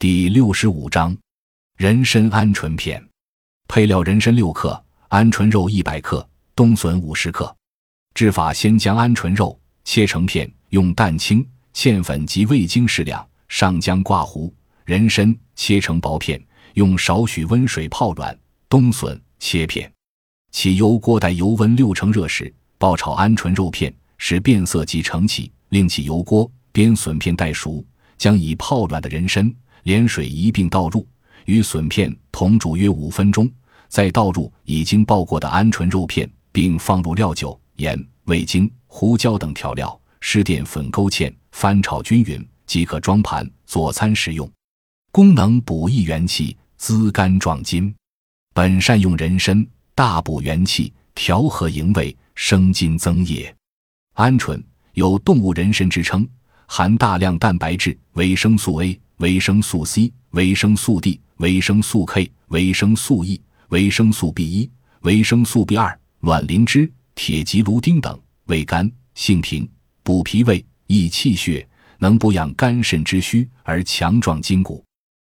第六十五章，人参鹌鹑片。配料：人参六克，鹌鹑肉一百克，冬笋五十克。制法：先将鹌鹑肉切成片，用蛋清、芡粉及味精适量，上浆挂糊；人参切成薄片，用少许温水泡软；冬笋切片。起油锅，待油温六成热时，爆炒鹌鹑肉片，使变色即盛起。另起油锅，煸笋片待熟，将已泡软的人参连水一并倒入，与笋片同煮约五分钟，再倒入已经爆过的鹌鹑肉片，并放入料酒、盐、味精、胡椒等调料，施淀粉勾芡，翻炒均匀即可装盘佐餐食用。功能补益元气，滋肝壮筋。本善用人参，大补元气，调和营卫，生津增液。鹌鹑。有动物人参之称，含大量蛋白质、维生素 A、维生素 C、维生素 D、维生素 K、维生素 E、维生素 B 一、维生素 B 二、卵磷脂、铁及芦丁等，味甘性平，补脾胃、益气血，能补养肝肾之虚而强壮筋骨。